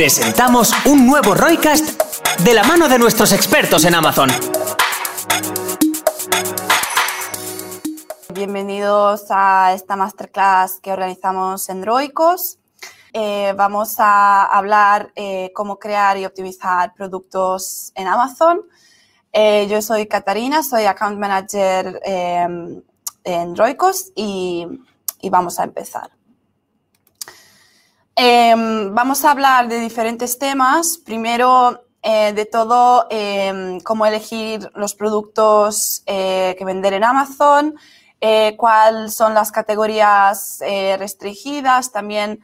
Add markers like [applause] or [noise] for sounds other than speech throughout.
presentamos un nuevo Roycast de la mano de nuestros expertos en Amazon. Bienvenidos a esta masterclass que organizamos en Roicos. Eh, vamos a hablar eh, cómo crear y optimizar productos en Amazon. Eh, yo soy Catarina, soy Account Manager em, en Roicos y, y vamos a empezar. Em, vamos a hablar de diferentes temas. Primero, eh, de todo, em, cómo elegir los productos eh, que vender en Amazon, eh, cuáles son las categorías restringidas. También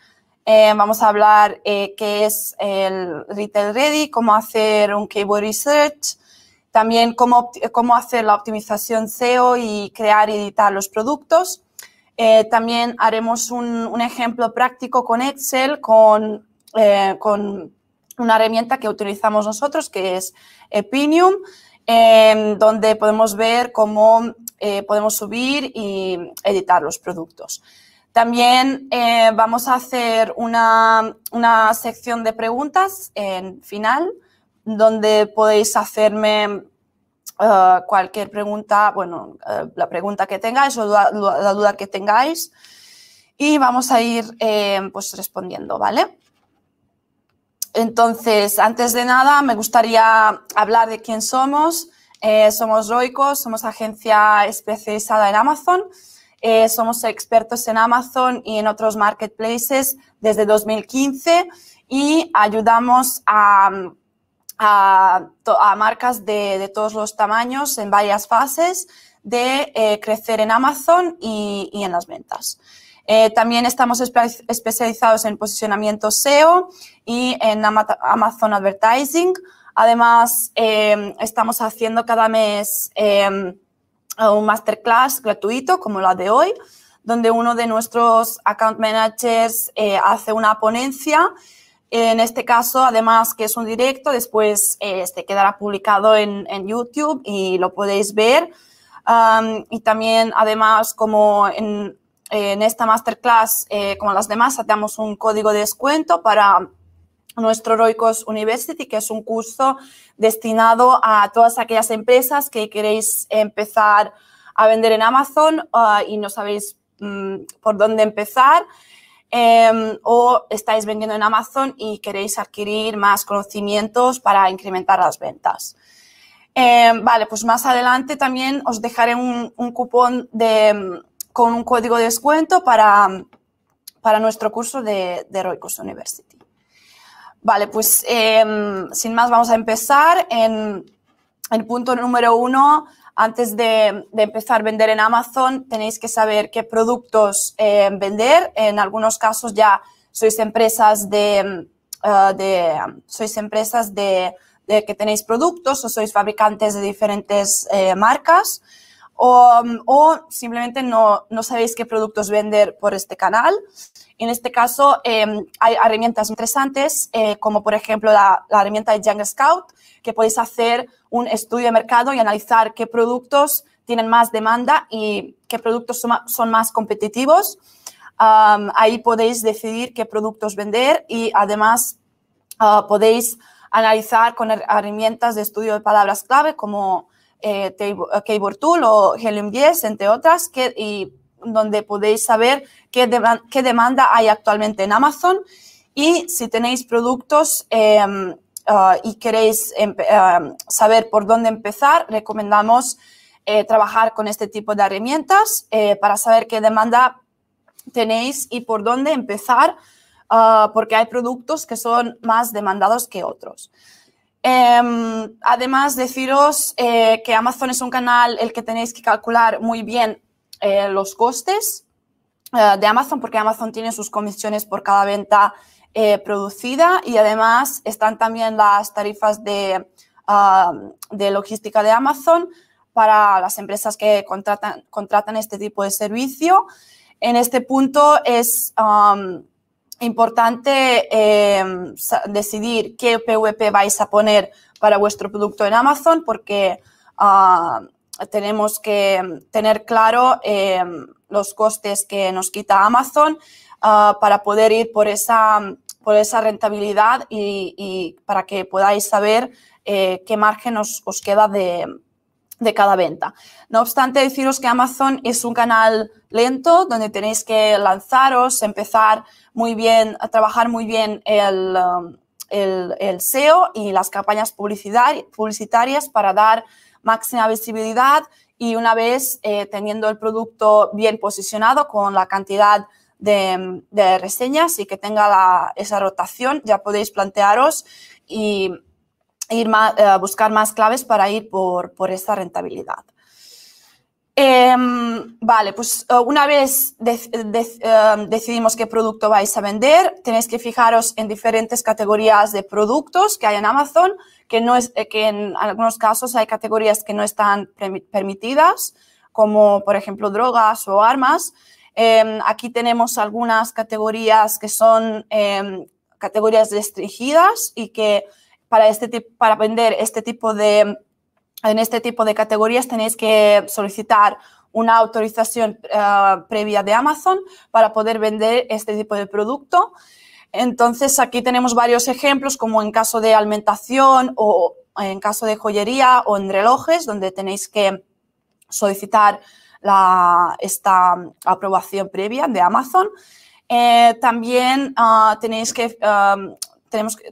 vamos a hablar qué es el Retail Ready, cómo hacer un keyword research, también cómo, cómo hacer la optimización SEO y crear y editar los productos. Eh, también haremos un, ejemplo práctico con Excel, con, eh, con, una herramienta que utilizamos nosotros, que es Epinium, em, donde podemos ver cómo eh, podemos subir y editar los productos. También vamos a hacer una, una sección de preguntas en final, donde podéis hacerme eh, cualquier pregunta, bueno, eh, la pregunta que tengáis o la, duda que tengáis y vamos a ir eh, pues respondiendo, ¿vale? Entonces, antes de nada, me gustaría hablar de quién somos. somos Roico, somos agencia especializada en Amazon. somos expertos en Amazon y en otros marketplaces desde 2015 y ayudamos a a, marcas de, todos los tamaños en varias fases de eh, crecer en Amazon y, en las ventas. Eh, también estamos especializados en posicionamiento SEO y en Amazon Advertising. Además, em, estamos haciendo cada mes em, un masterclass gratuito como la de hoy, donde uno de nuestros account managers eh, hace una ponencia en este caso, además que es un directo, después este quedará publicado en, YouTube y lo podéis ver. y también, además, como en, esta masterclass, eh, como las demás, damos un código de descuento para nuestro Roicos University, que es un curso destinado a todas aquellas empresas que queréis empezar a vender en Amazon ah, y no sabéis mm, por dónde empezar. Em, o estáis vendiendo en Amazon y queréis adquirir más conocimientos para incrementar las ventas. Em, vale, pues más adelante también os dejaré un, cupón de, con un código de descuento para, para nuestro curso de, de Roicos University. Vale, pues em, sin más vamos a empezar. En el punto número uno antes de, empezar a vender en Amazon, tenéis que saber qué productos eh, vender. En algunos casos ya sois empresas de, eh, sois empresas de, que tenéis productos o sois fabricantes de diferentes eh, marcas o, simplemente no, sabéis qué productos vender por este canal. En este caso, hay herramientas interesantes, como por ejemplo la, la herramienta de Jungle Scout, que podéis hacer un estudio de mercado y analizar qué productos tienen más demanda y qué productos son más competitivos. ahí podéis decidir qué productos vender y además ah, podéis analizar con herramientas de estudio de palabras clave como eh, Keyword Tool o Helium 10, entre otras, que, y donde podéis saber qué, qué, demanda hay actualmente en Amazon y si tenéis productos em, Ah, y queréis ah, saber por dónde empezar, recomendamos eh, trabajar con este tipo de herramientas eh, para saber qué demanda tenéis y por dónde empezar, ah, porque hay productos que son más demandados que otros. Em, además, deciros eh, que Amazon es un canal el que tenéis que calcular muy bien los costes de Amazon, porque Amazon tiene sus comisiones por cada venta eh, producida y además están también las tarifas de, ah, de, logística de Amazon para las empresas que contratan, contratan este tipo de servicio. En este punto es importante em, decidir qué PVP vais a poner para vuestro producto en Amazon porque ah, tenemos que tener claro em, los costes que nos quita Amazon ah, para poder ir por esa por esa rentabilidad y, para que podáis saber eh, qué margen os, queda de, cada venta. No obstante, deciros que Amazon es un canal lento donde tenéis que lanzaros, empezar muy bien, trabajar muy bien el, el, SEO y las campañas publicitarias para dar máxima visibilidad y una vez eh, teniendo el producto bien posicionado con la cantidad de, reseñas y que tenga esa rotación, ya podéis plantearos y ir eh, buscar más claves para ir por, por esta rentabilidad. Em, vale, pues eh, una vez em, decidimos qué producto vais a vender, tenéis que fijaros en diferentes categorías de productos que hay en Amazon, que, no es, eh, que en algunos casos hay categorías que no están permitidas, como por ejemplo drogas o armas. Em, aquí tenemos algunas categorías que son categorías restringidas y que para, este, para vender este tipo de en este tipo de categorías tenéis que solicitar una autorización eh, previa de Amazon para poder vender este tipo de producto. Entonces, aquí tenemos varios ejemplos, como en caso de alimentación o en caso de joyería o en relojes, donde tenéis que solicitar esta aprobación previa de Amazon. Eh, también ah, tenéis que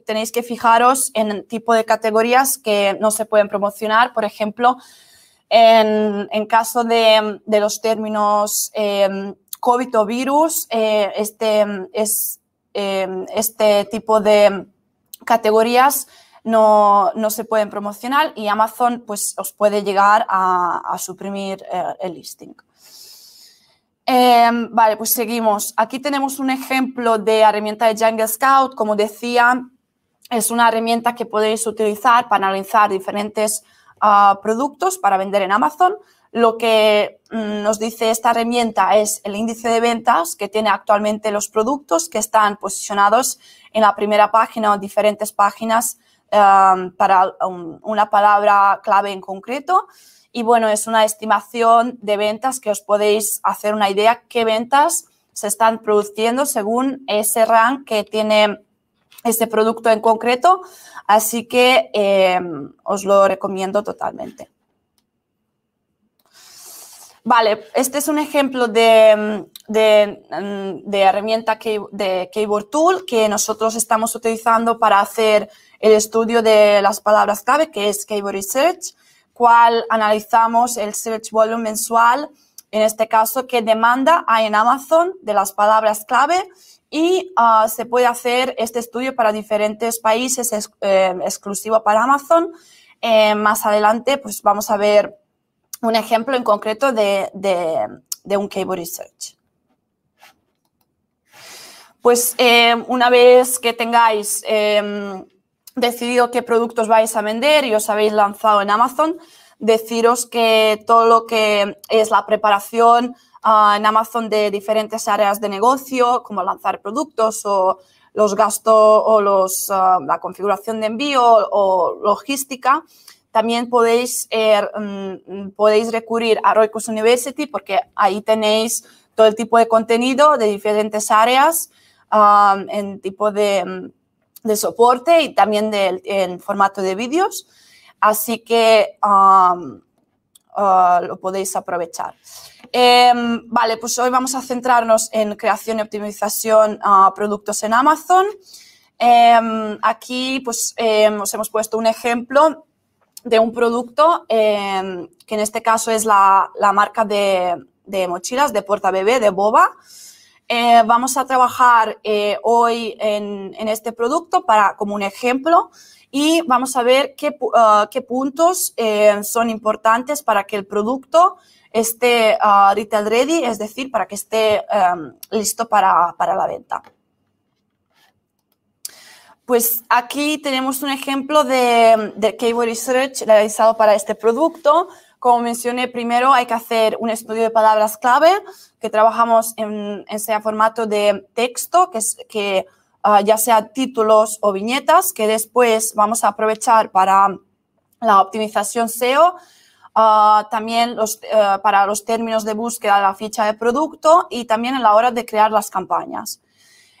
tenéis que fijaros en el tipo de categorías que no se pueden promocionar. Por ejemplo, en, caso de, los términos eh, COVID o virus, eh, este, es, eh, este tipo de categorías no, se pueden promocionar y Amazon pues, os puede llegar a, suprimir el listing. Em, vale, pues seguimos. Aquí tenemos un ejemplo de herramienta de Jungle Scout. Como decía, es una herramienta que podéis utilizar para analizar diferentes ah, productos para vender en Amazon. Lo que mm, nos dice esta herramienta es el índice de ventas que tiene actualmente los productos que están posicionados en la primera página o diferentes páginas para una palabra clave en concreto y bueno, es una estimación de ventas que os podéis hacer una idea qué ventas se están produciendo según ese rank que tiene ese producto en concreto. Así que eh, os lo recomiendo totalmente. Vale, este es un ejemplo de, de, herramienta de Keyboard Tool que nosotros estamos utilizando para hacer el estudio de las palabras clave, que es Keyboard Research cual analizamos el search volume mensual, en este caso, qué demanda hay en Amazon de las palabras clave y ah, se puede hacer este estudio para diferentes países eh, exclusivo para Amazon. Eh, más adelante, pues vamos a ver un ejemplo en concreto de, un Cable Research. Pues eh, una vez que tengáis em, decidido qué productos vais a vender y os habéis lanzado en Amazon, deciros que todo lo que es la preparación ah, en Amazon de diferentes áreas de negocio, como lanzar productos o los gastos o los, ah, la configuración de envío o logística, también podéis, eh, mm, podéis recurrir a Roicos University porque ahí tenéis todo el tipo de contenido de diferentes áreas ah, en tipo de mm, de soporte y también en formato de vídeos. Así que um, uh, lo podéis aprovechar. Em, vale, pues hoy vamos a centrarnos en creación y optimización uh, productos en Amazon. Em, aquí pues em, os hemos puesto un ejemplo de un producto que en este caso es la, marca de, de, mochilas de Puerta Bebé de Boba. Eh, vamos a trabajar eh, hoy en, este producto para, como un ejemplo y vamos a ver qué, uh, puntos eh, son importantes para que el producto esté retail ready, es decir, para que esté um, listo para, la venta. Pues aquí tenemos un ejemplo de, de Keyword Research realizado para este producto. Como mencioné, primero hay que hacer un estudio de palabras clave, que trabajamos en, ese formato de texto, que, es, que ah, ya sea títulos o viñetas, que después vamos a aprovechar para la optimización SEO, ah, también los, eh, para los términos de búsqueda de la ficha de producto y también en la hora de crear las campañas.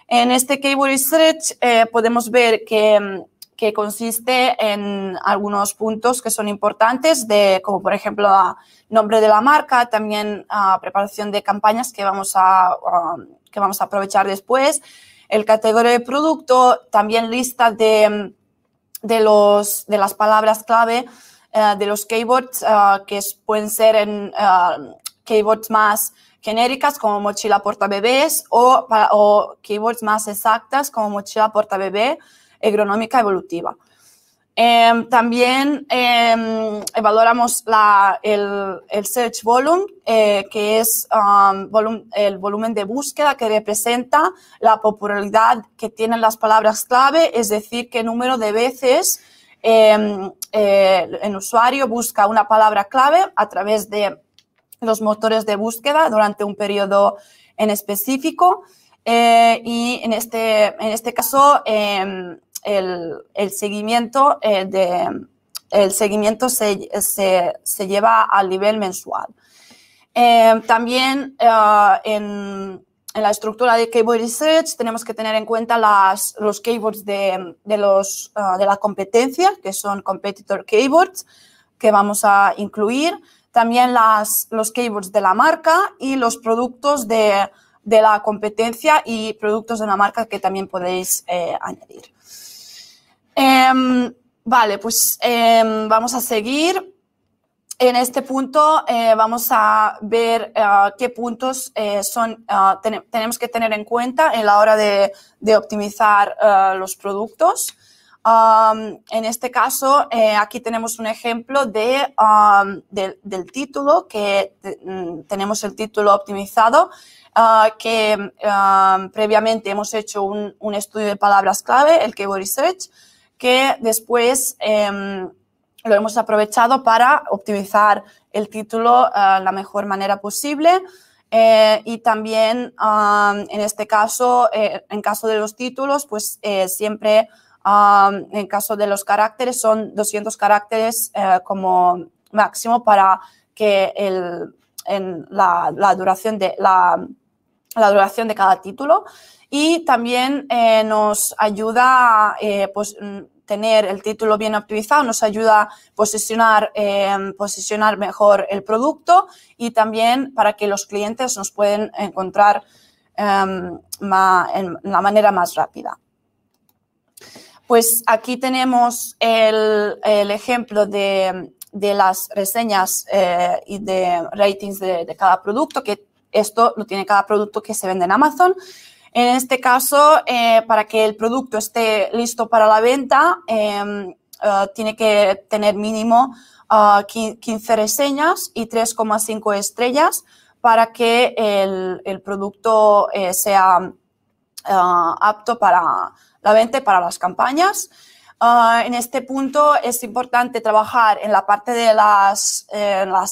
En este Keyword Research eh, podemos ver que, que, consiste en algunos puntos que son importantes, de, como por ejemplo nombre de la marca, también preparación de campañas que vamos a, que vamos a aprovechar después, el categoría de producto, también lista de, de, los, de las palabras clave eh, de los keywords eh, que pueden ser en keywords más genéricas como mochila porta bebés o, o keywords más exactas como mochila porta bebé agronómica evolutiva. Em, también eh, evaluamos la, el, search volume, eh, que es um, el volumen de búsqueda que representa la popularidad que tienen las palabras clave, es decir, qué número de veces em, eh, el usuario busca una palabra clave a través de los motores de búsqueda durante un periodo en específico. Eh, y en este, en este caso, em, el, el, seguimiento, eh, el seguimiento se, lleva al nivel mensual. Eh, también en, en, la estructura de Keyword Research tenemos que tener en cuenta los keywords de, de, la competencia, que son competitor keywords, que vamos a incluir también los keywords de la marca y los productos de, la competencia y productos de la marca que también podéis eh, añadir. Eh, vale, pues eh, vamos a seguir. En este punto eh, vamos a ver eh, qué puntos son, ten tenemos que tener en cuenta en la hora de, optimizar los productos en este caso, eh, aquí tenemos un ejemplo de, del título, que mm, tenemos el título optimizado, que previamente hemos hecho un, un, estudio de palabras clave, el Keyword Research, que después em, lo hemos aprovechado para optimizar el título uh, la mejor manera posible. Eh, y también, en este caso, eh, en caso de los títulos, pues eh, siempre en caso de los caracteres, son 200 caracteres eh, como máximo para que el, en la, la, duración de, la, la, duración de cada título. Y también eh, nos ayuda a eh, pues, tener el título bien optimizado, nos ayuda a posicionar, posicionar mejor el producto y también para que los clientes nos pueden encontrar en la manera más rápida. Pues aquí tenemos el, ejemplo de, de, las reseñas eh, y de ratings de, cada producto, que esto lo tiene cada producto que se vende en Amazon. En este caso, eh, para que el producto esté listo para la venta, eh, tiene que tener mínimo 15 reseñas y 3,5 estrellas para que el, producto eh, sea apto para, la venta para las campañas. Uh, en este punto es importante trabajar en la parte de las,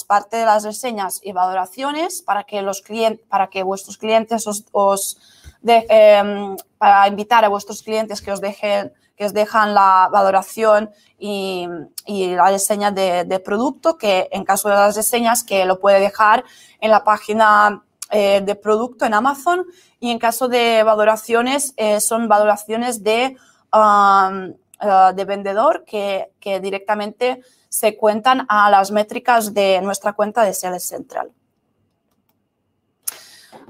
parte de las reseñas y valoraciones para que vuestros clientes os de, eh, para invitar a vuestros clientes que os dejen, que os dejan la valoración y, y la reseña de, de, producto, que en caso de las reseñas que lo puede dejar en la página eh, de producto en Amazon y en caso de valoraciones eh, son valoraciones de, uh, de vendedor que, que, directamente se cuentan a las métricas de nuestra cuenta de Sales Central.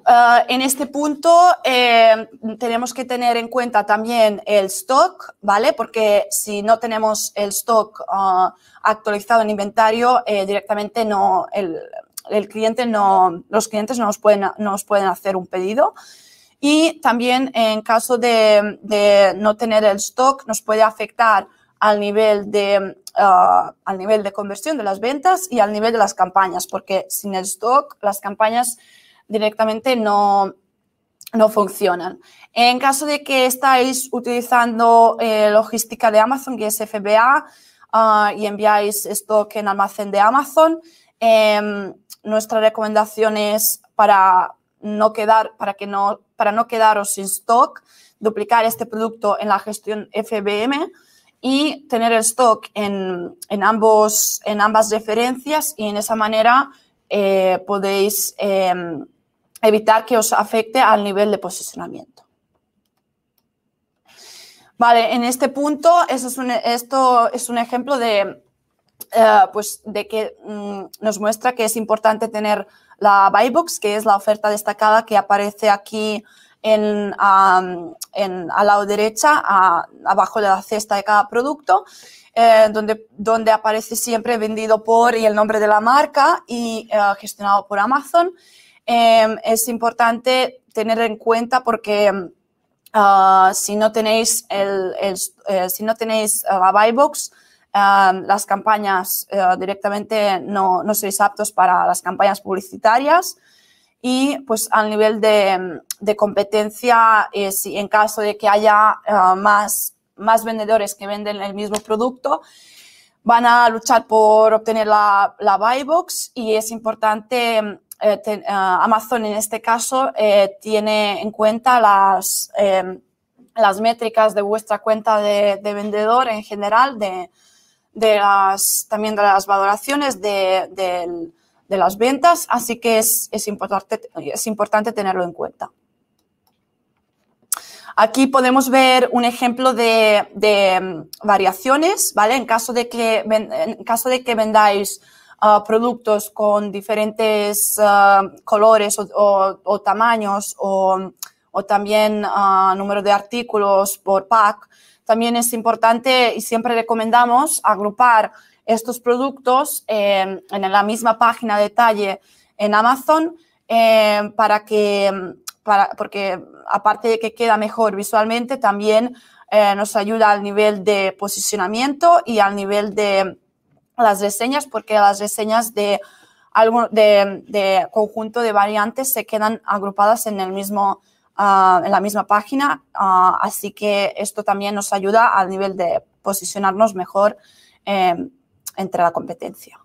Uh, en este punto eh, tenemos que tener en cuenta también el stock, ¿vale? Porque si no tenemos el stock uh, actualizado en inventario, eh, directamente no, el, el cliente no, los clientes no nos pueden, no nos pueden hacer un pedido. Y también en caso de, de, no tener el stock, nos puede afectar al nivel, de, uh, al nivel de conversión de las ventas y al nivel de las campañas, porque sin el stock las campañas directamente no, no funcionan. En caso de que estáis utilizando eh, logística de Amazon, que es FBA, uh, y enviáis stock en almacén de Amazon, eh, nuestra recomendación es para no quedar, para que no, para no quedaros sin stock, duplicar este producto en la gestión FBM y tener el stock en, en ambos, en ambas referencias y en esa manera eh, podéis eh, evitar que os afecte al nivel de posicionamiento. Vale, en este punto, un, esto es un ejemplo de, eh, pues, de que mm, nos muestra que es importante tener la buy box, que es la oferta destacada que aparece aquí en, en al lado derecha, abajo de la cesta de cada producto. Eh, donde, donde aparece siempre vendido por y el nombre de la marca y eh, gestionado por Amazon. Em, es importante tener en cuenta porque ah, si no tenéis, el, eh, si no tenéis la buy box, las campañas directamente no, no sois aptos para las campañas publicitarias. Y pues al nivel de, de competencia, si en caso de que haya más más vendedores que venden el mismo producto van a luchar por obtener la, la buy box y es importante, eh, eh, Amazon en este caso eh, tiene en cuenta las, las métricas de vuestra cuenta de, vendedor en general, de, de, las, también de las valoraciones de, de las ventas, así que es, es, importante, es importante tenerlo en cuenta. Aquí podemos ver un ejemplo de, mm, variaciones, ¿vale? En caso de que, en caso de que vendáis ah, productos con diferentes ah, colores o, tamaños o, también uh, número de artículos por pack, también es importante y siempre recomendamos agrupar estos productos en la misma página de detalle en Amazon eh, para que mm, porque aparte de que queda mejor visualmente, también eh, nos ayuda al nivel de posicionamiento y al nivel de las reseñas, porque las reseñas de, algo, de, conjunto de variantes se quedan agrupadas en, el mismo, ah, en la misma página, ah, así que esto también nos ayuda al nivel de posicionarnos mejor eh, entre la competencia.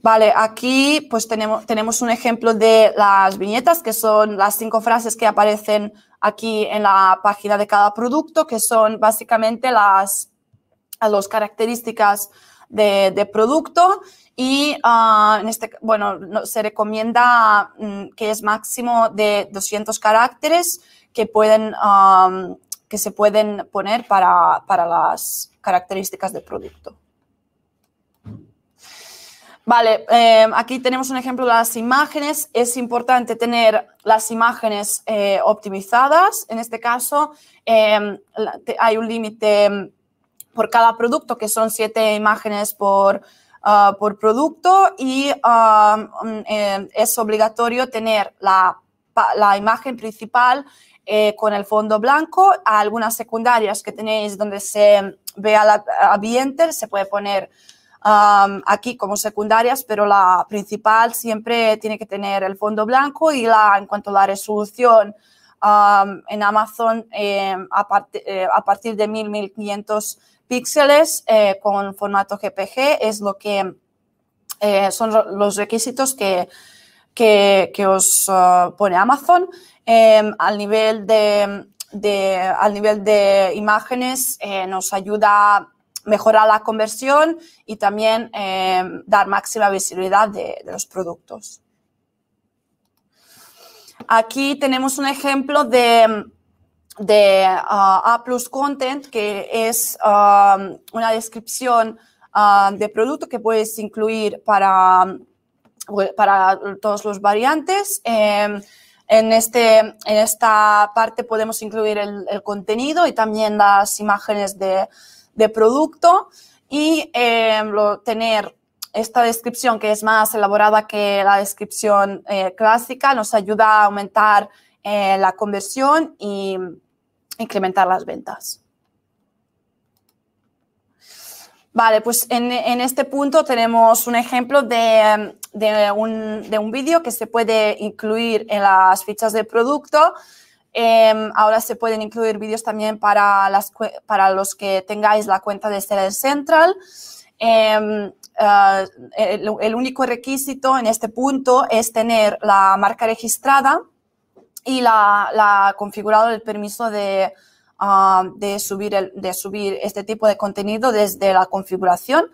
Vale, aquí pues tenemos, tenemos un ejemplo de las viñetas, que son las cinco frases que aparecen aquí en la página de cada producto, que son básicamente las, las características de, producto y ah, en este, bueno, se recomienda mm, que es máximo de 200 caracteres que, pueden, que se pueden poner para, para las características del producto. Vale, em, aquí tenemos un ejemplo de las imágenes. Es importante tener las imágenes eh, optimizadas. En este caso, em, hay un límite em, por cada producto, que son siete imágenes por, ah, por producto y es obligatorio tener la, la imagen principal eh, con el fondo blanco. algunas secundarias que tenéis donde se vea la ambiente, se puede poner aquí como secundarias, pero la principal siempre tiene que tener el fondo blanco y la, en cuanto a la resolución en Amazon em, eh, a, partir de 1000-1500 píxeles eh, con formato GPG es lo que eh, son los requisitos que, que, os pone Amazon. Em, al, nivel de, de, al nivel de imágenes nos ayuda mejorar la conversión y también eh, dar máxima visibilidad de, los productos. Aquí tenemos un ejemplo de, de uh, A Plus Content, que es um, una descripción uh, de producto que puedes incluir para, para todos los variantes. Em, en, este, en esta parte podemos incluir el contenido y también las imágenes de, de producto y eh, tener esta descripción que es más elaborada que la descripción eh, clásica nos ayuda a aumentar eh, la conversión y incrementar las ventas. Vale, pues en, este punto tenemos un ejemplo de, un, de un vídeo que se puede incluir en las fichas de producto Em, ahora se pueden incluir vídeos también para, los que tengáis la cuenta de Seller Central. Em, eh, el, único requisito en este punto es tener la marca registrada y la, la configurado el permiso de, ah, de, subir el, de subir este tipo de contenido desde la configuración.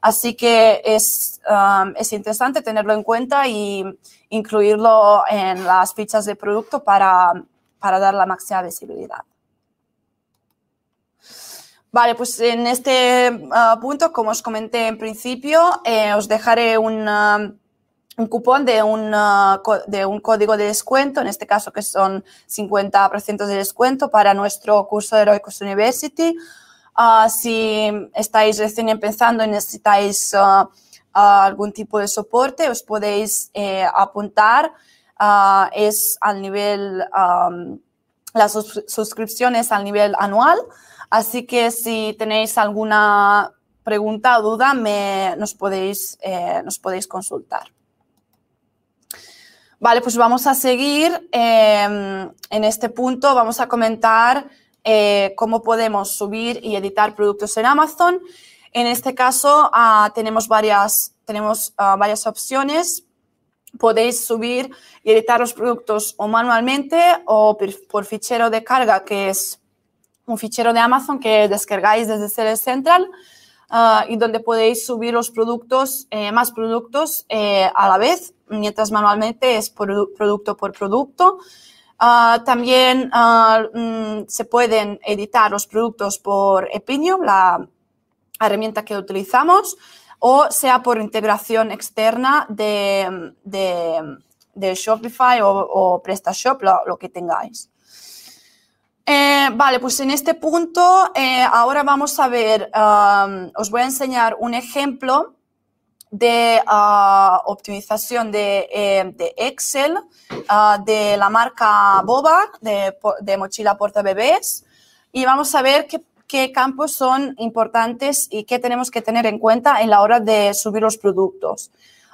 Así que es, ah, es interesante tenerlo en cuenta y incluirlo en las fichas de producto para, para dar la máxima visibilidad. Vale, pues en este uh, punto, como os comenté en principio, eh, os dejaré un, un cupón de un, uh, de un código de descuento, en este caso que son 50% de descuento para nuestro curso de Heroicos University. si estáis recién empezando y necesitáis algún tipo de soporte, os podéis eh, apuntar. es al nivel, um, las suscripciones al nivel anual. Así que si tenéis alguna pregunta o duda, me, nos, podéis, eh, nos podéis consultar. Vale, pues vamos a seguir. Em, en este punto vamos a comentar eh, cómo podemos subir y editar productos en Amazon. En este caso ah, tenemos, varias, tenemos ah, varias opciones. Podéis subir y editar los productos o manualmente o por fichero de carga, que es un fichero de Amazon que descargáis desde Seller Central ah, y donde podéis subir los productos, eh, más productos eh, a la vez, mientras manualmente es producto por producto. Ah, también ah, mm, se pueden editar los productos por Epinium, la herramienta que utilizamos, o sea por integración externa de, de, Shopify o, PrestaShop, lo que tengáis. Eh, vale, pues en este punto eh, ahora vamos a ver, um, os voy a enseñar un ejemplo de uh, optimización de, eh, de Excel uh, de la marca Boba, de, mochila porta bebés, y vamos a ver qué, qué, campos son importantes y qué tenemos que tener en cuenta en la hora de subir los productos.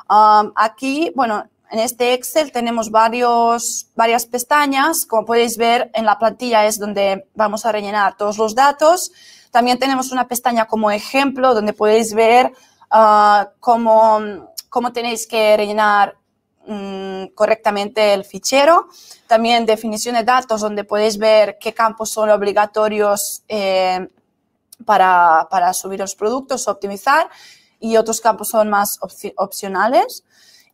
Aquí, bueno, en este Excel tenemos varios, varias pestañas. Como podéis ver, en la plantilla es donde vamos a rellenar todos los datos. También tenemos una pestaña como ejemplo donde podéis ver uh, cómo, cómo, tenéis que rellenar um, correctamente el fichero. También definición de datos donde podéis ver qué campos son obligatorios eh, para, para, subir los productos, optimizar y otros campos son más opcionales.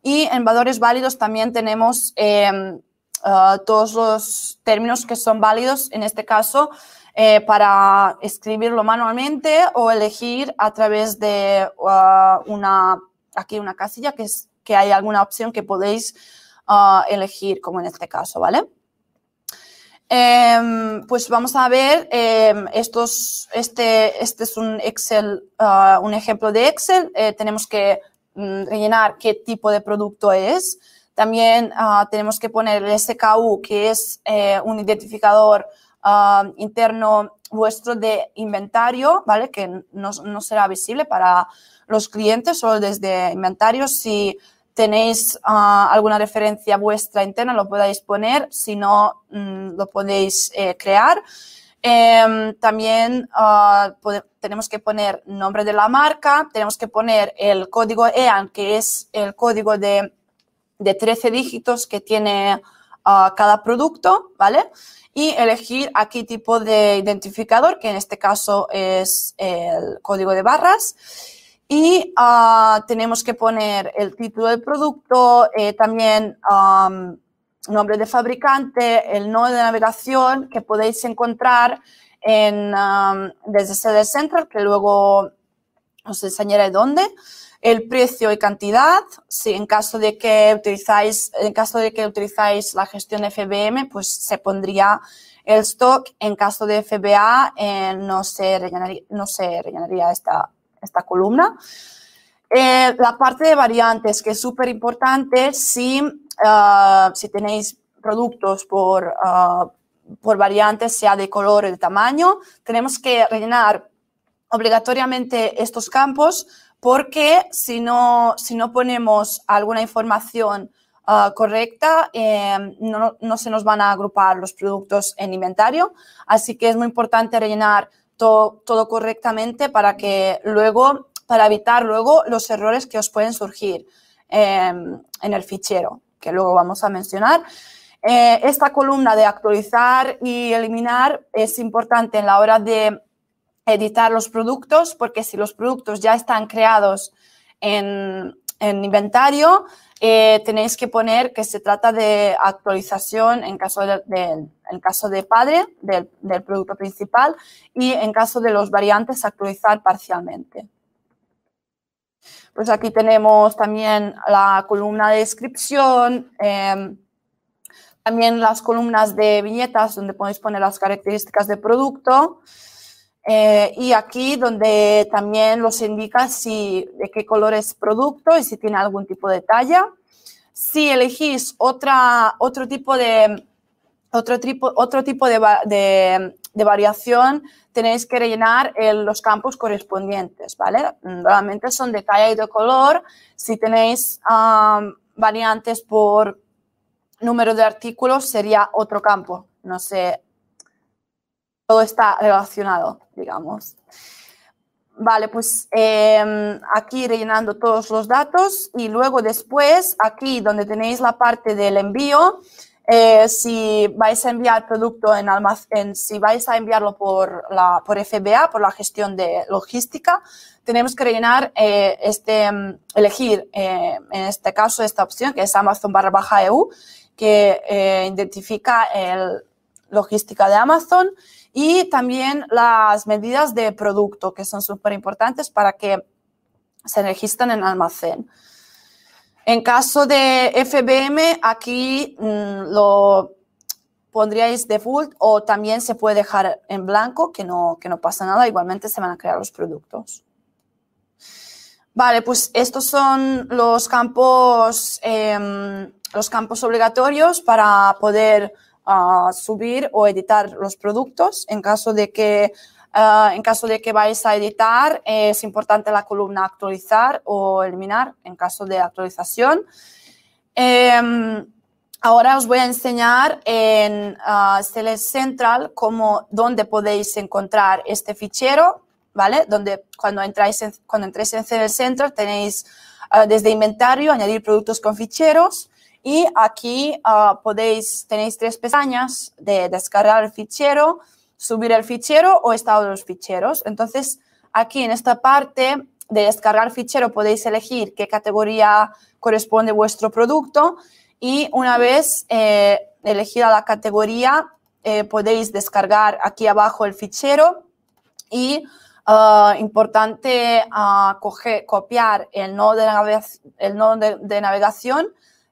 Y en valores válidos también tenemos em, ah, todos los términos que son válidos, en este caso, eh, para escribirlo manualmente o elegir a través de ah, una, aquí una casilla que, es, que hay alguna opción que podéis ah, elegir, como en este caso, ¿vale? Em, pues vamos a ver, em, estos, este, este es un Excel, un ejemplo de Excel. Eh, tenemos que Mm, rellenar qué tipo de producto es. También tenemos que poner el SKU, que es eh, un identificador ah, interno vuestro de inventario, ¿vale? Que no, no, será visible para los clientes, solo desde inventario. Si tenéis ah, alguna referencia vuestra interna, lo podéis poner, si no, mm, lo podéis eh, crear. Em, también uh, tenemos que poner nombre de la marca, tenemos que poner el código EAN, que es el código de, de 13 dígitos que tiene cada producto, ¿vale? Y elegir aquí tipo de identificador, que en este caso es el código de barras. Y uh, tenemos que poner el título del producto, eh, también nombre de fabricante, el nodo de navegación que podéis encontrar en, desde Seller Central, que luego os enseñaré dónde, el precio y cantidad, si en caso de que utilizáis, en caso de que utilizáis la gestión FBM, pues se pondría el stock, en caso de FBA eh, no, se rellenaría, no se rellenaría esta, esta columna. Eh, la parte de variantes, que es súper importante si Ah, si tenéis productos por, uh, por variantes, sea de color o de tamaño, tenemos que rellenar obligatoriamente estos campos porque si no, si no ponemos alguna información uh, correcta, eh, no, no, se nos van a agrupar los productos en inventario. Así que es muy importante rellenar to, todo correctamente para que luego, para evitar luego los errores que os pueden surgir eh, en el fichero que luego vamos a mencionar. Eh, esta columna de actualizar y eliminar es importante en la hora de editar los productos, porque si los productos ya están creados en, inventario, eh, tenéis que poner que se trata de actualización en caso de, caso de padre del, del, producto principal y en caso de los variantes actualizar parcialmente. Pues aquí tenemos también la columna de descripción, em, también las columnas de viñetas donde podéis poner las características del producto. Eh, y aquí donde también los indica si, de qué color es producto y si tiene algún tipo de talla. Si elegís otra, otro tipo de, otro tipo, otro tipo de, de, variación, tenéis que rellenar los campos correspondientes, ¿vale? Normalmente son de talla y de color. Si tenéis variantes por número de artículos, sería otro campo. No sé, todo está relacionado, digamos. Vale, pues em, aquí rellenando todos los datos y luego después, aquí donde tenéis la parte del envío, eh, si vais a enviar producto en almacén, si vais a enviarlo por, la, por FBA, por la gestión de logística, tenemos que rellenar eh, este, em, elegir eh, en este caso esta opción que es Amazon barra baja EU, que identifica el logística de Amazon y también las medidas de producto, que son súper importantes para que se registren en almacén. En caso de FBM, aquí mm, lo pondríais default o también se puede dejar en blanco, que no, que no pasa nada, igualmente se van a crear los productos. Vale, pues estos son los campos, em, los campos obligatorios para poder a subir o editar los productos. En caso de que, uh, en caso de que vais a editar, es importante la columna actualizar o eliminar en caso de actualización. Um, ahora os voy a enseñar en uh, Select Central cómo, dónde podéis encontrar este fichero, ¿vale? Donde cuando entráis en, cuando entréis en Select Central tenéis uh, desde inventario, añadir productos con ficheros, y aquí uh, podéis, tenéis tres pestañas de descargar el fichero, subir el fichero o estado de los ficheros. Entonces, aquí en esta parte de descargar fichero podéis elegir qué categoría corresponde vuestro producto y una vez eh, elegida la categoría eh, podéis descargar aquí abajo el fichero y uh, importante copiar el nodo de, el nodo de navegación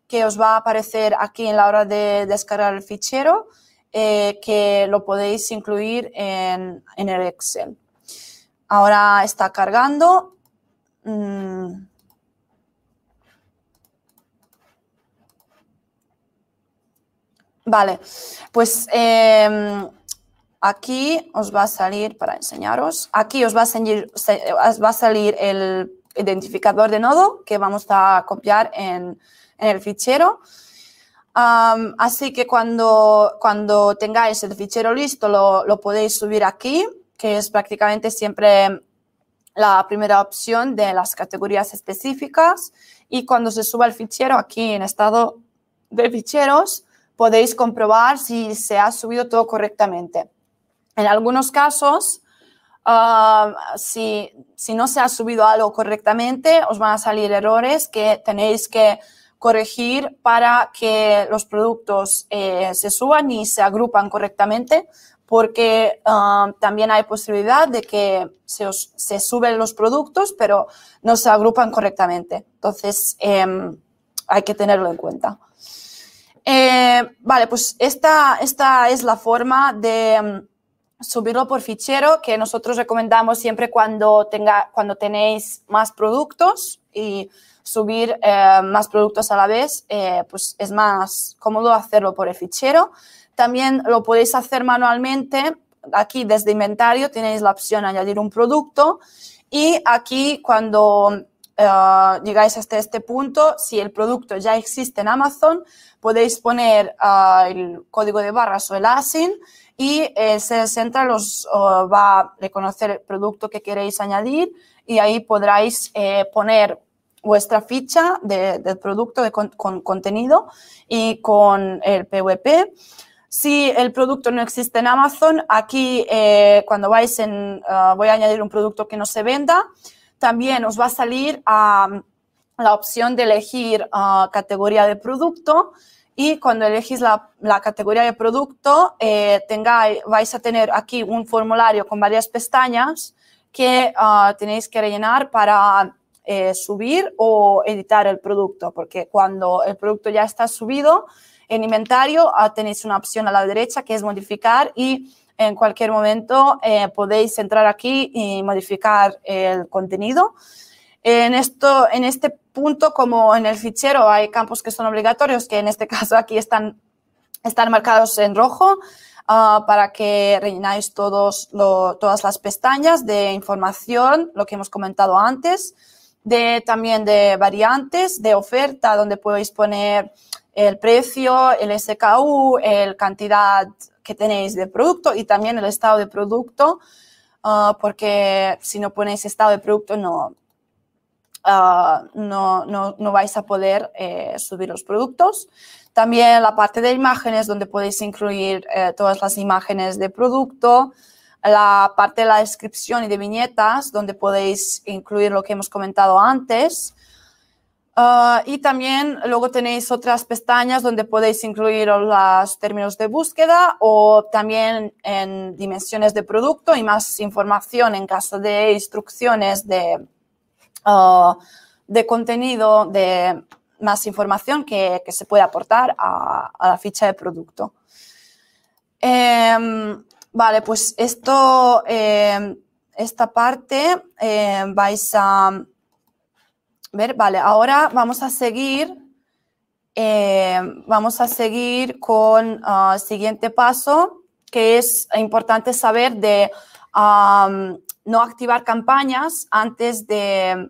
que os va a aparecer aquí en la hora de descargar el fichero, eh, que lo podéis incluir en, el Excel. Ahora está cargando. Mm. Vale, pues em, aquí os va a salir, para enseñaros, aquí os va a, salir, os va a salir el identificador de nodo que vamos a copiar en, en el fichero. así que cuando, cuando tengáis el fichero listo, lo, lo, podéis subir aquí, que es prácticamente siempre la primera opción de las categorías específicas. Y cuando se suba el fichero aquí en estado de ficheros, podéis comprobar si se ha subido todo correctamente. En algunos casos, si, si no se ha subido algo correctamente, os van a salir errores que tenéis que corregir para que los productos eh, se suban y se agrupan correctamente, porque um, también hay posibilidad de que se, se, suben los productos, pero no se agrupan correctamente. Entonces, em, hay que tenerlo en cuenta. Eh, vale, pues esta, esta es la forma de subirlo por fichero que nosotros recomendamos siempre cuando, tenga, cuando tenéis más productos y subir eh, más productos a la vez, eh, pues es más cómodo hacerlo por el fichero. También lo podéis hacer manualmente. Aquí desde inventario tenéis la opción añadir un producto y aquí cuando eh, llegáis hasta este punto, si el producto ya existe en Amazon, podéis poner el código de barras o el ASIN y se Central os va a reconocer el producto que queréis añadir y ahí podráis poner vuestra ficha del producto con, contenido y con el PVP. Si el producto no existe en Amazon, aquí eh, cuando vais en, uh, voy a añadir un producto que no se venda, también os va a salir a la opción de elegir ah, categoría de producto y cuando elegís la, categoría de producto, eh, vais a tener aquí un formulario con varias pestañas que ah, tenéis que rellenar para eh, subir o editar el producto, porque cuando el producto ya está subido en inventario, ah, tenéis una opción a la derecha que es modificar y en cualquier momento eh, podéis entrar aquí y modificar el contenido. En, esto, en este punto, como en el fichero hay campos que son obligatorios, que en este [laughs] caso aquí están, están marcados en rojo, ah, para que rellenáis todos todas las pestañas de información, lo que hemos comentado antes, de, también de variantes, de oferta, donde podéis poner el precio, el SKU, el cantidad que tenéis de producto y también el estado de producto, ah, porque si no ponéis estado de producto no, Ah, no, no, no, vais a poder eh, subir los productos. También la parte de imágenes, donde podéis incluir eh, todas las imágenes de producto. La parte de la descripción y de viñetas, donde podéis incluir lo que hemos comentado antes. Ah, y también luego tenéis otras pestañas donde podéis incluir los términos de búsqueda o también en dimensiones de producto y más información en caso de instrucciones de, De contenido, de más información que, se puede aportar a, la ficha de producto. Em, vale, pues esto, em, esta parte em, vais a ver, vale, ahora vamos a seguir, vamos a seguir con el uh, siguiente paso, que es importante saber de no activar campañas antes de,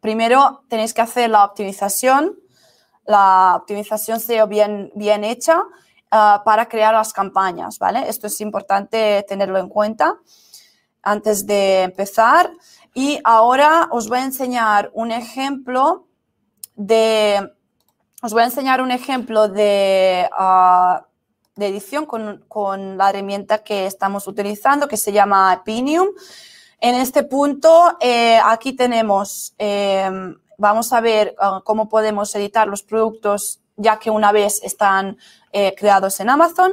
primero tenéis que hacer la optimización, la optimización SEO bien, bien hecha ah, para crear las campañas, ¿vale? Esto es importante tenerlo en cuenta antes de empezar. Y ahora os voy a enseñar un ejemplo de, os voy a enseñar un ejemplo de, ah, de edición con, la herramienta que estamos utilizando, que se llama Pinium. En este punto, eh, aquí tenemos, em, vamos a ver ah, cómo podemos editar los productos ya que una vez están eh, creados en Amazon.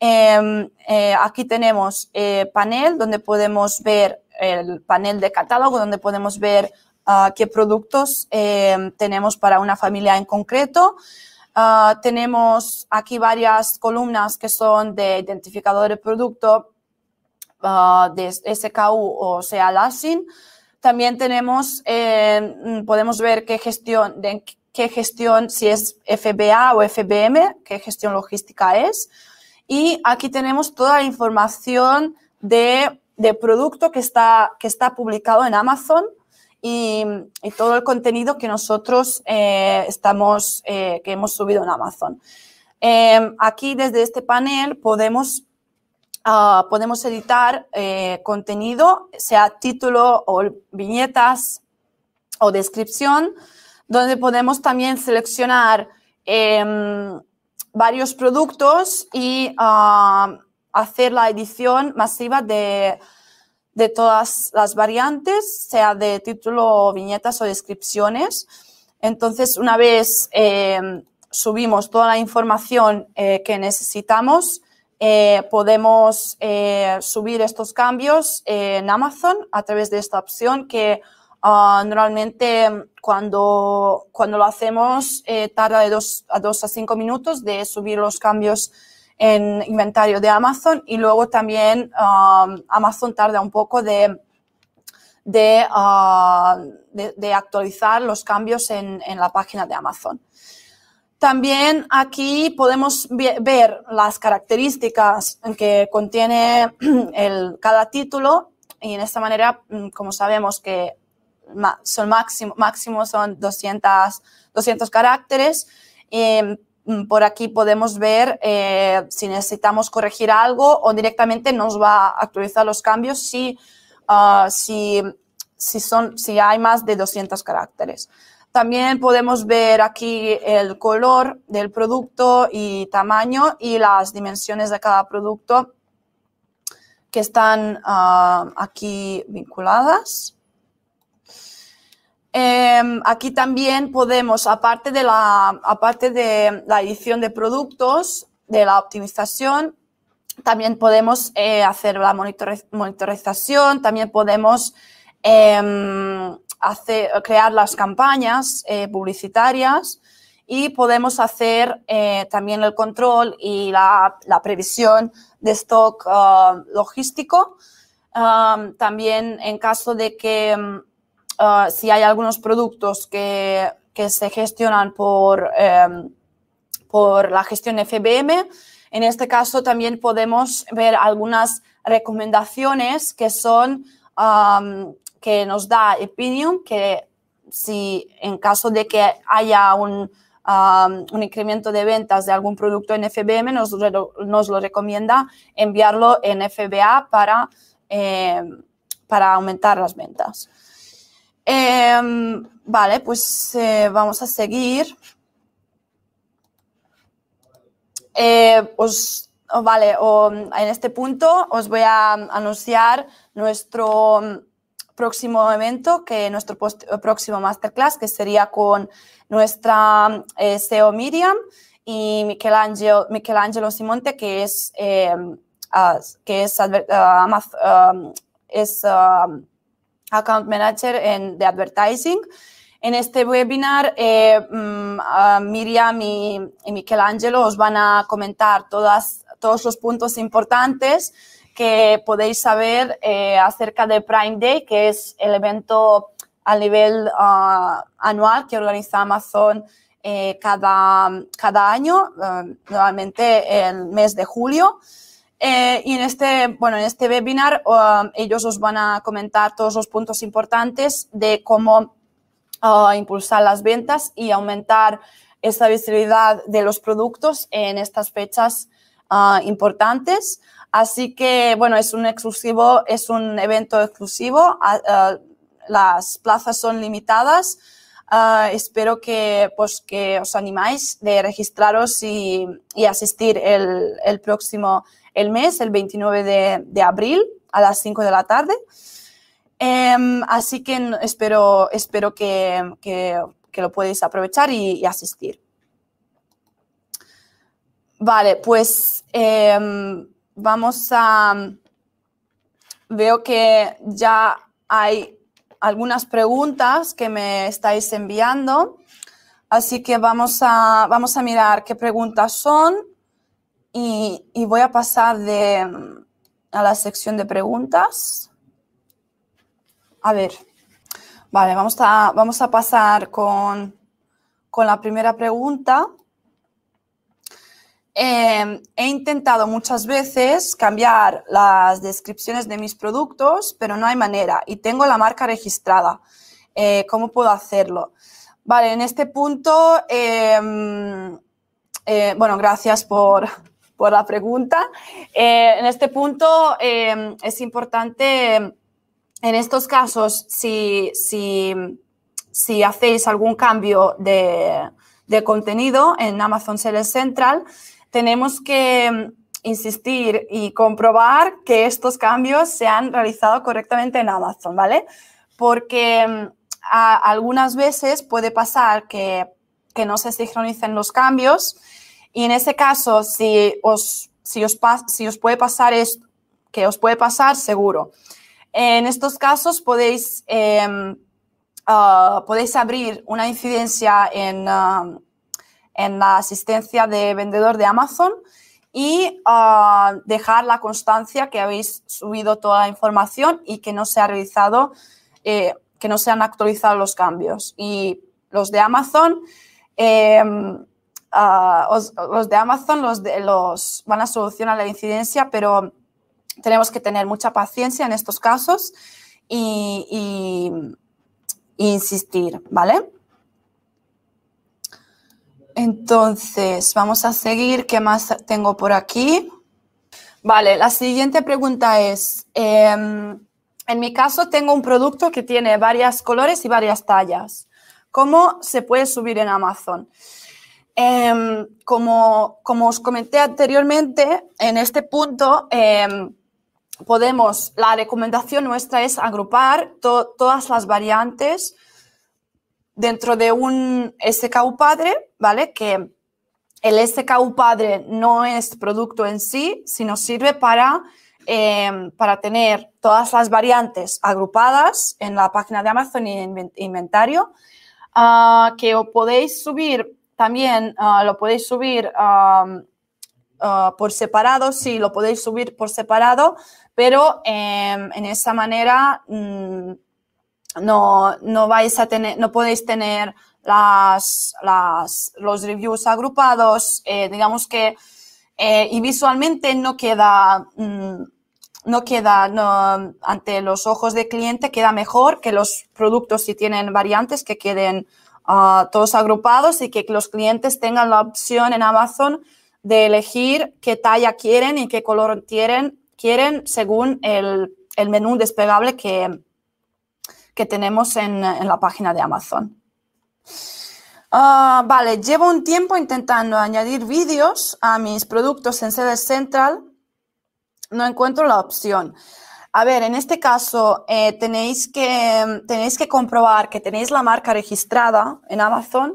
Em, eh, aquí tenemos panel donde podemos ver el panel de catálogo, donde podemos ver ah, qué productos em, tenemos para una familia en concreto. Ah, tenemos aquí varias columnas que son de identificador de producto uh, de SKU o sea LASIN. También tenemos, eh, podemos ver qué gestión, qué gestión, si es FBA o FBM, qué gestión logística es. Y aquí tenemos toda la información de, de producto que está, que está publicado en Amazon y, todo el contenido que nosotros eh, estamos, eh, que hemos subido en Amazon. Em, aquí desde este panel podemos, ah, podemos editar eh, contenido, sea título o viñetas o descripción, donde podemos también seleccionar em, varios productos y ah, hacer la edición masiva de de todas las variantes, sea de título, viñetas o descripciones. Entonces, una vez eh, subimos toda la información eh, que necesitamos, eh, podemos subir estos cambios en Amazon a través de esta opción que ah, normalmente cuando, cuando lo hacemos tarda de dos a dos a cinco minutos de subir los cambios en inventario de Amazon y luego también um, Amazon tarda un poco de, de, uh, de, actualizar los cambios en, en, la página de Amazon. También aquí podemos ver las características que contiene [clears throat] el, cada título y en esta manera, mm, como sabemos que son máximo, máximo son 200, 200 caracteres, Mm, por aquí podemos ver eh, si necesitamos corregir algo o directamente nos va a actualizar los cambios si, ah, si, si, son, si hay más de 200 caracteres. También podemos ver aquí el color del producto y tamaño y las dimensiones de cada producto que están ah, aquí vinculadas. Em, aquí también podemos, aparte de, la, aparte de la edición de productos, de la optimización, también podemos eh, hacer la monitorización, también podemos em, hacer, crear las campañas eh, publicitarias y podemos hacer eh, también el control y la, previsión de stock ah, logístico. también en caso de que Ah, si hay algunos productos que, que se gestionan por, em, por la gestión FBM, en este caso también podemos ver algunas recomendaciones que son que nos da Opinion, que si en caso de que haya un, un incremento de ventas de algún producto en FBM, nos, nos lo recomienda enviarlo en FBA para, em, para aumentar las ventas. Em, vale, pues eh, vamos a seguir. Eh, os, vale, en este punto os voy a anunciar nuestro próximo evento, que nuestro próximo masterclass, que sería con nuestra eh, SEO Miriam y Michelangelo, Michelangelo Simonte, que es, em, que es, es Account Manager en, de Advertising. En este webinar, eh, mm, Miriam y, y Michelangelo os van a comentar todas, todos los puntos importantes que podéis saber eh, acerca de Prime Day, que es el evento a nivel ah, anual que organiza Amazon eh, cada, cada año, nuevamente el mes de julio. Eh, y en este, bueno, en este webinar um, ellos os van a comentar todos los puntos importantes de cómo uh, impulsar las ventas y aumentar esa visibilidad de los productos en estas fechas uh, importantes. Así que, bueno, es un exclusivo, es un evento exclusivo. Uh, las plazas son limitadas. Espero que, pues, que os animáis de registraros y, y asistir el, el próximo el mes, el 29 de, abril a las 5 de la tarde. Em, así que espero, espero que, lo podéis aprovechar y, asistir. Vale, pues em, vamos a... Veo que ya hay algunas preguntas que me estáis enviando, así que vamos a, vamos a mirar qué preguntas son y, voy a pasar de, a la sección de preguntas. A ver, vale, vamos a, vamos a pasar con, la primera pregunta. Em, he intentado muchas veces cambiar las descripciones de mis productos, pero no hay manera y tengo la marca registrada. Eh, ¿Cómo puedo hacerlo? Vale, en este punto, em, eh, bueno, gracias por, por la pregunta. Eh, en este punto eh, es importante, en estos casos, si, si, hacéis algún cambio de, contenido en Amazon Seller Central, tenemos que insistir y comprobar que estos cambios se han realizado correctamente en Amazon, ¿vale? Porque algunas veces puede pasar que, que no se sincronicen los cambios y en ese caso, si os, si os, si os puede pasar esto, que os puede pasar, seguro. En estos casos podéis, em, ah, podéis abrir una incidencia en, ah, en, la asistencia de vendedor de Amazon y ah, dejar la constancia que habéis subido toda la información y que no se ha realizado, eh, que no se han actualizado los cambios. Y los de Amazon em, los de Amazon los, de, los van a solucionar la incidencia, pero tenemos que tener mucha paciencia en estos casos y, insistir, ¿vale? Entonces, vamos a seguir. ¿Qué más tengo por aquí? Vale, la siguiente pregunta es, em, en mi caso tengo un producto que tiene varios colores y varias tallas. ¿Cómo se puede subir en Amazon? Em, como, como, os comenté anteriormente, en este punto em, podemos, la recomendación nuestra es agrupar todas las variantes dentro de un SKU padre, ¿vale? Que el SKU padre no es producto en sí, sino sirve para, em, para tener todas las variantes agrupadas en la página de Amazon y en inventario, ah, que podéis subir también, ah, lo podéis subir ah, por separado, sí, lo podéis subir por separado, pero em, en esa manera mm, no, no vais a tener, no podéis tener las, los reviews agrupados, eh, digamos que, eh, y visualmente no queda, mm, no queda ante los ojos del cliente, queda mejor que los productos si tienen variantes que queden uh, todos agrupados y que los clientes tengan la opción en Amazon de elegir qué talla quieren y qué color quieren, quieren según el, el menú desplegable que, que tenemos en, la página de Amazon. Uh, vale, llevo un tiempo intentando añadir vídeos a mis productos en Seller Central. No encuentro la opción. A ver, en este caso eh, tenéis, que, tenéis que comprobar que tenéis la marca registrada en Amazon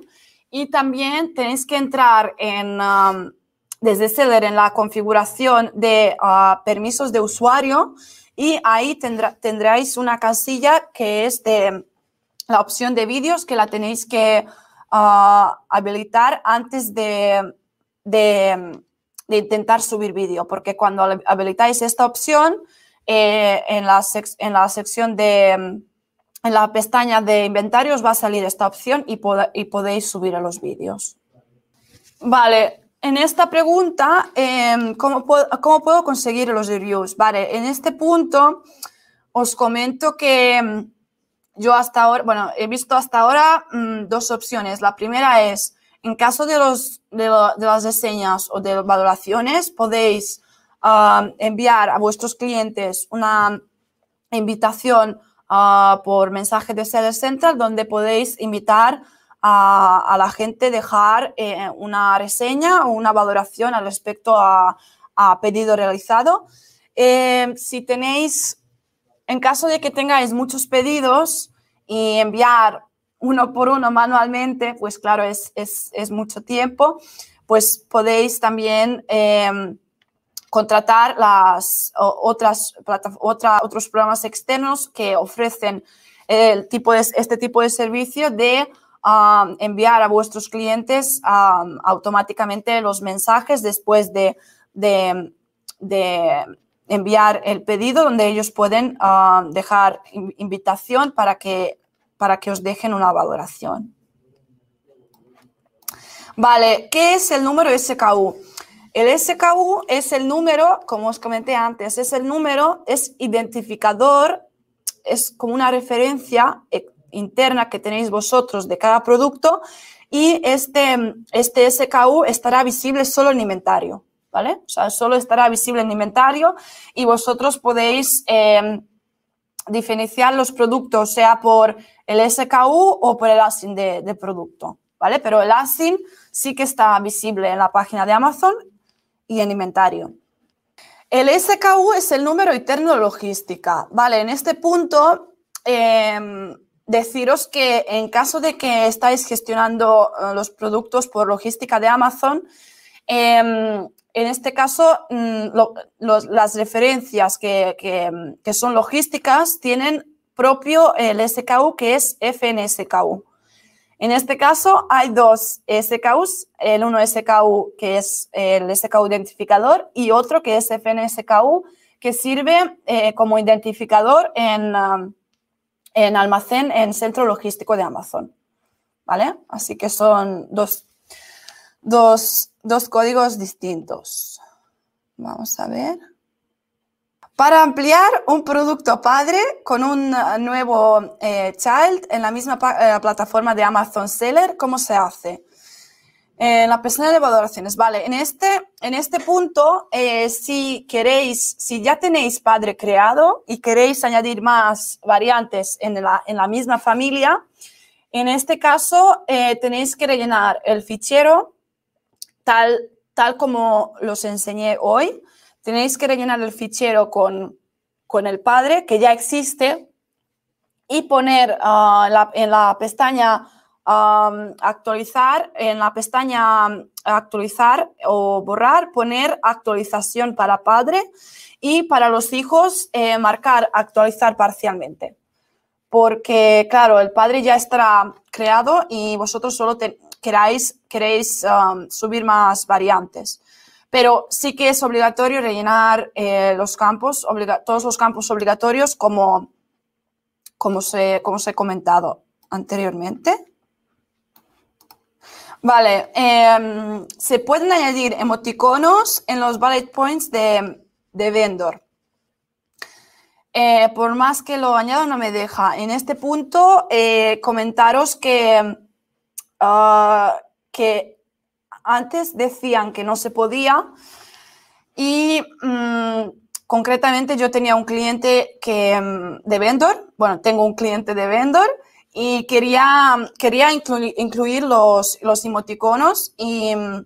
y también tenéis que entrar en, desde Seller en la configuración de uh, permisos de usuario y ahí tendrá, tendréis una casilla que es de la opción de vídeos que la tenéis que uh, habilitar antes de, de, intentar subir vídeo, porque cuando habilitáis esta opción, eh, en, la en la sección de, en la pestaña de inventarios va a salir esta opción y, y podéis subir a los vídeos. Vale, en esta pregunta, em, ¿cómo, puedo, ¿cómo, puedo, conseguir los reviews? Vale, en este punto os comento que em, yo hasta ahora, bueno, he visto hasta ahora mm, dos opciones. La primera es, en caso de, los, de, las reseñas o de valoraciones, podéis enviar a vuestros clientes una invitación ah, por mensaje de Seller Central donde podéis invitar a, la gente dejar eh, una reseña o una valoración al respecto a, pedido realizado. Eh, si tenéis, en caso de que tengáis muchos pedidos y enviar uno por uno manualmente, pues claro, es, mucho tiempo, pues podéis también em, contratar las otras, otra, otros programas externos que ofrecen el tipo de, este tipo de servicio de enviar a vuestros clientes automáticamente los mensajes después de, enviar el pedido donde ellos pueden dejar invitación para que, para que os dejen una valoración. Vale, ¿qué es el número SKU? El SKU es el número, como os comenté antes, es el número, es identificador, es como una referencia interna que tenéis vosotros de cada producto y este, este SKU estará visible solo en inventario, ¿vale? O sea, solo estará visible en inventario y vosotros podéis em, diferenciar los productos, sea por el SKU o por el ASIN de, producto, ¿vale? Pero el ASIN sí que está visible en la página de Amazon y en inventario. El SKU es el número interno de logística, ¿vale? En este punto, eh, deciros que en caso de que estáis gestionando eh, los productos por logística de Amazon, em, en este caso, mm, las referencias que, son logísticas tienen propio el SKU que es FNSKU. En este caso hay dos SKUs, el uno SKU que es el SKU identificador y otro que es FNSKU que sirve eh, como identificador en, um, en almacén en centro logístico de Amazon. ¿Vale? Así que son dos, códigos distintos. Vamos a ver. Para ampliar un producto padre con un nuevo eh, child en la misma eh, plataforma de Amazon Seller, ¿cómo se hace? En la pestaña de valoraciones, vale. En este, en este punto, eh, si queréis, si ya tenéis padre creado y queréis añadir más variantes en la, en la misma familia, en este caso eh, tenéis que rellenar el fichero tal, tal como los enseñé hoy. Tenéis que rellenar el fichero con, con el padre que ya existe y poner ah, en la pestaña actualizar, en la pestaña actualizar o borrar, poner actualización para padre y para los hijos eh, marcar actualizar parcialmente. Porque, claro, el padre ya estará creado y vosotros solo queráis, queréis subir más variantes. Pero sí que es obligatorio rellenar eh, los campos, todos los campos obligatorios como, como, se, como se he comentado anteriormente. Vale, em, se pueden añadir emoticonos en los bullet points de, vendor. Eh, por más que lo añado, no me deja. En este punto, eh, comentaros que, ah, que antes decían que no se podía y mm, concretamente yo tenía un cliente que, mm, de vendor, bueno, tengo un cliente de vendor y quería, quería incluir los, los emoticonos y mm,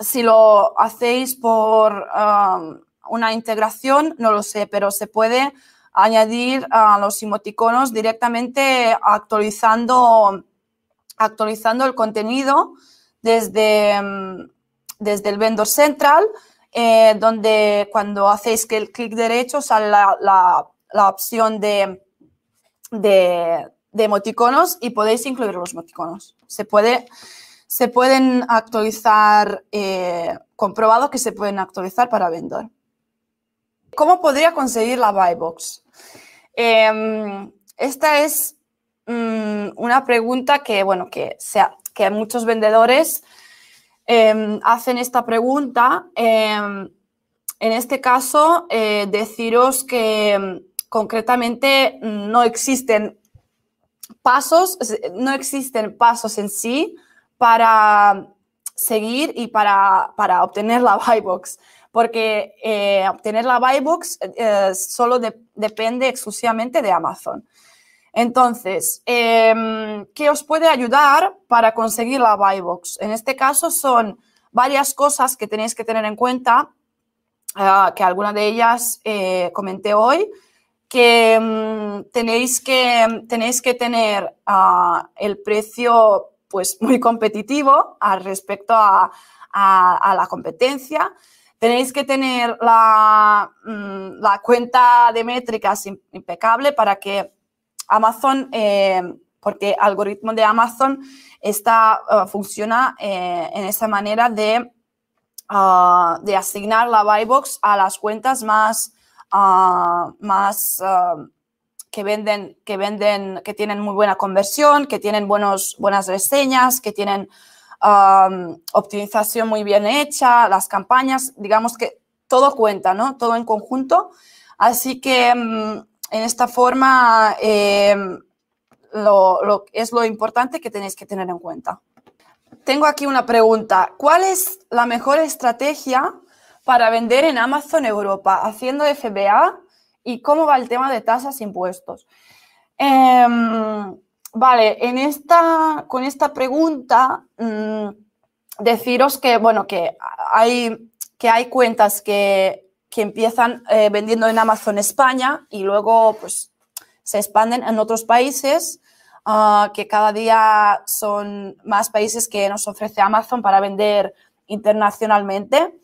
si lo hacéis por una integración, no lo sé, pero se puede añadir a los emoticonos directamente actualizando, actualizando el contenido desde, mm, desde el vendor central, eh, donde cuando hacéis que el clic derecho sale la, la, opción de, de, de emoticonos y podéis incluir los emoticonos. Se, puede, se pueden actualizar, eh, comprobado que se pueden actualizar para vendor. ¿Cómo podría conseguir la buy box? Em, esta es mm, una pregunta que, bueno, que, sea, que muchos vendedores em, hacen esta pregunta. Em, en este caso, eh, deciros que concretamente no existen pasos, no existen pasos en sí para seguir y para, obtener la buy box, porque eh, obtener la buy box eh, solo depende exclusivamente de Amazon. Entonces, em, ¿qué os puede ayudar para conseguir la buy box? En este caso son varias cosas que tenéis que tener en cuenta, ah, que algunas de ellas eh, comenté hoy mm, tenéis que tenéis que tener ah, el precio pues muy competitivo al respecto a, la competencia. Tenéis que tener la, mm, la, cuenta de métricas impecable para que Amazon, eh, porque el algoritmo de Amazon está, ah, funciona eh, en esa manera de, ah, de asignar la buy box a las cuentas más más que venden, que venden, que tienen muy buena conversión, que tienen buenos, buenas reseñas, que tienen optimización muy bien hecha, las campañas, digamos que todo cuenta, ¿no? Todo en conjunto. Así que mm, en esta forma em, es lo importante que tenéis que tener en cuenta. Tengo aquí una pregunta. ¿Cuál es la mejor estrategia para vender en Amazon Europa haciendo FBA y cómo va el tema de tasas e impuestos. Em, vale, en esta, con esta pregunta, mm, deciros que, bueno, que hay, que hay cuentas que, empiezan eh, vendiendo en Amazon España y luego pues, se expanden en otros países, ah, que cada día son más países que nos ofrece Amazon para vender internacionalmente.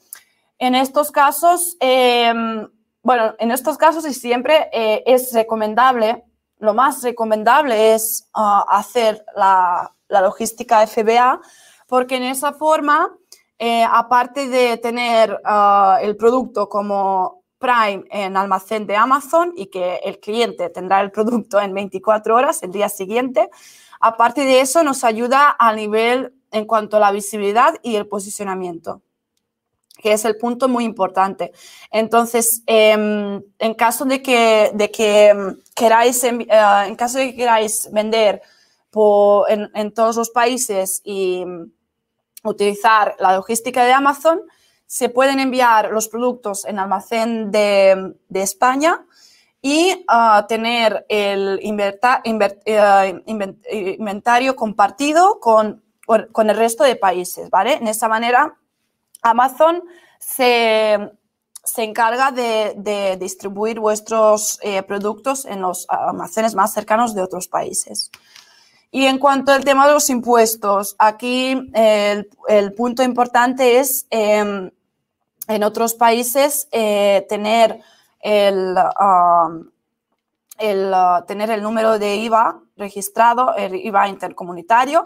En estos casos, em, bueno, en estos casos y siempre eh, es recomendable, lo más recomendable es ah, hacer la, logística FBA, porque en esa forma, eh, aparte de tener ah, el producto como Prime en almacén de Amazon y que el cliente tendrá el producto en 24 horas el día siguiente, aparte de eso nos ayuda a nivel en cuanto a la visibilidad y el posicionamiento que es el punto muy importante. Entonces, em, en caso de que, de que em, queráis, eh, en caso de que queráis vender en, todos los países y mm, utilizar la logística de Amazon, se pueden enviar los productos en almacén de, España y ah, tener el eh, inventario compartido con, con el resto de países, ¿vale? En esa manera Amazon se, encarga de, distribuir vuestros eh, productos en los almacenes más cercanos de otros países. Y en cuanto al tema de los impuestos, aquí el, punto importante es em, en otros países eh, tener el, el uh, tener el número de IVA registrado, el IVA intercomunitario,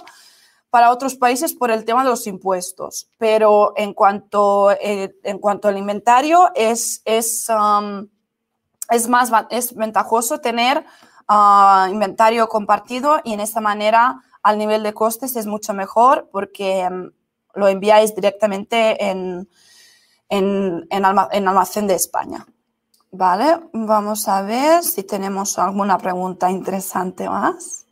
para otros países por el tema de los impuestos. Pero en cuanto, eh, en cuanto al inventario, es, es, um, es más es ventajoso tener uh, inventario compartido y en esta manera al nivel de costes es mucho mejor porque um, lo enviáis directamente en, en, en, almacén de España. Vale, vamos a ver si tenemos alguna pregunta interesante más.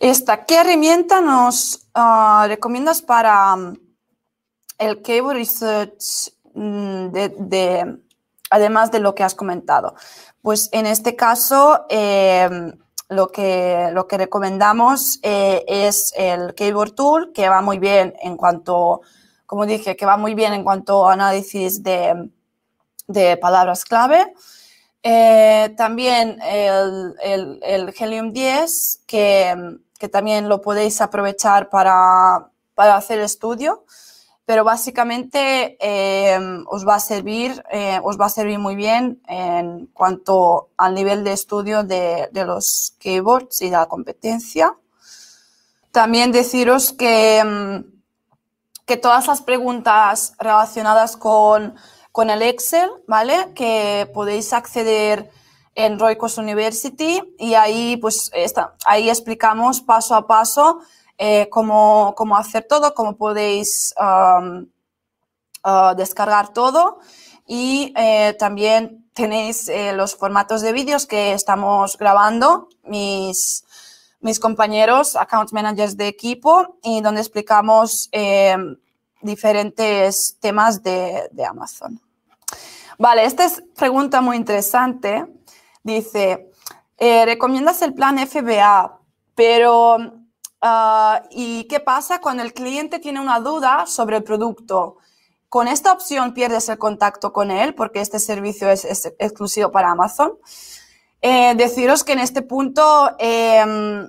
Esta, ¿qué herramienta nos ah, recomiendas para um, el Cable Research mm, de, además de lo que has comentado? Pues en este caso, em, lo, que, lo que recomendamos eh, es el Keyboard Tool, que va muy bien en cuanto, como dije, que va muy bien en cuanto a análisis de de palabras clave. Eh, también el, el, Helium 10, que, que, también lo podéis aprovechar para, para hacer estudio, pero básicamente eh, os, va a servir, eh, os va a servir muy bien en cuanto al nivel de estudio de, los keyboards y de la competencia. También deciros que, mm, que todas las preguntas relacionadas con con el Excel, ¿vale? Que podéis acceder en Roicos University y ahí, pues, está, ahí explicamos paso a paso eh, cómo, cómo, hacer todo, cómo podéis uh, descargar todo y eh, también tenéis eh, los formatos de vídeos que estamos grabando, mis, mis compañeros, account managers de equipo, y donde explicamos diferentes temas de, Amazon. Vale, esta es pregunta muy interesante. Dice, eh, ¿recomiendas el plan FBA? Pero, ah, ¿y qué pasa cuando el cliente tiene una duda sobre el producto? Con esta opción pierdes el contacto con él porque este servicio es, exclusivo para Amazon. Eh, deciros que en este punto em,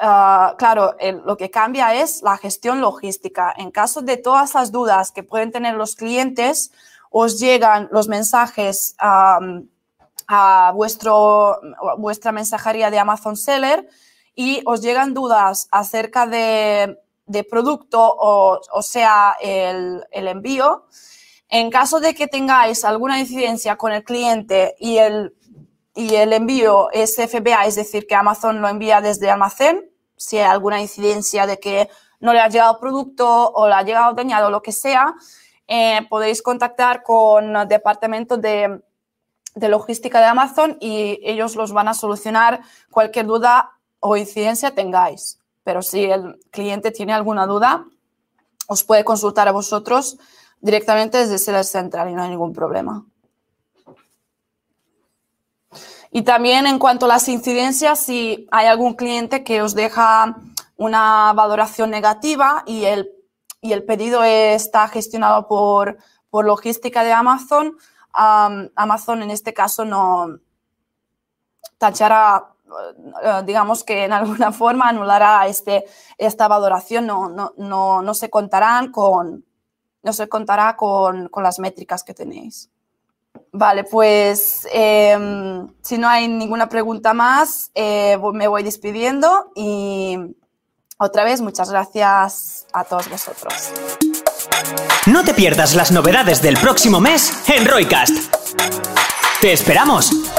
Ah, claro, lo que cambia es la gestión logística. En caso de todas las dudas que pueden tener los clientes, os llegan los mensajes a vuestro, vuestra mensajería de Amazon Seller y os llegan dudas acerca de, producto o, o sea, el, el, envío. En caso de que tengáis alguna incidencia con el cliente y el y el envío es FBA, es decir, que Amazon lo envía desde almacén, si hay alguna incidencia de que no le ha llegado producto o le ha llegado dañado lo que sea, eh, podéis contactar con el departamento de, de, logística de Amazon y ellos los van a solucionar cualquier duda o incidencia tengáis. Pero si el cliente tiene alguna duda, os puede consultar a vosotros directamente desde Seller Central y no hay ningún problema. Y también en cuanto a las incidencias, si hay algún cliente que os deja una valoración negativa y el, y el pedido está gestionado por, por logística de Amazon, Amazon en este caso no tachará, eh, digamos que en alguna [laughs] forma anulará este, esta valoración, no, no, no, no se contarán con, no se contará con, con las métricas que tenéis. Vale, pues em, si no hay ninguna pregunta más, eh, me voy despidiendo y otra vez muchas gracias a todos vosotros. No te pierdas las novedades del próximo mes en Roycast. ¡Te esperamos!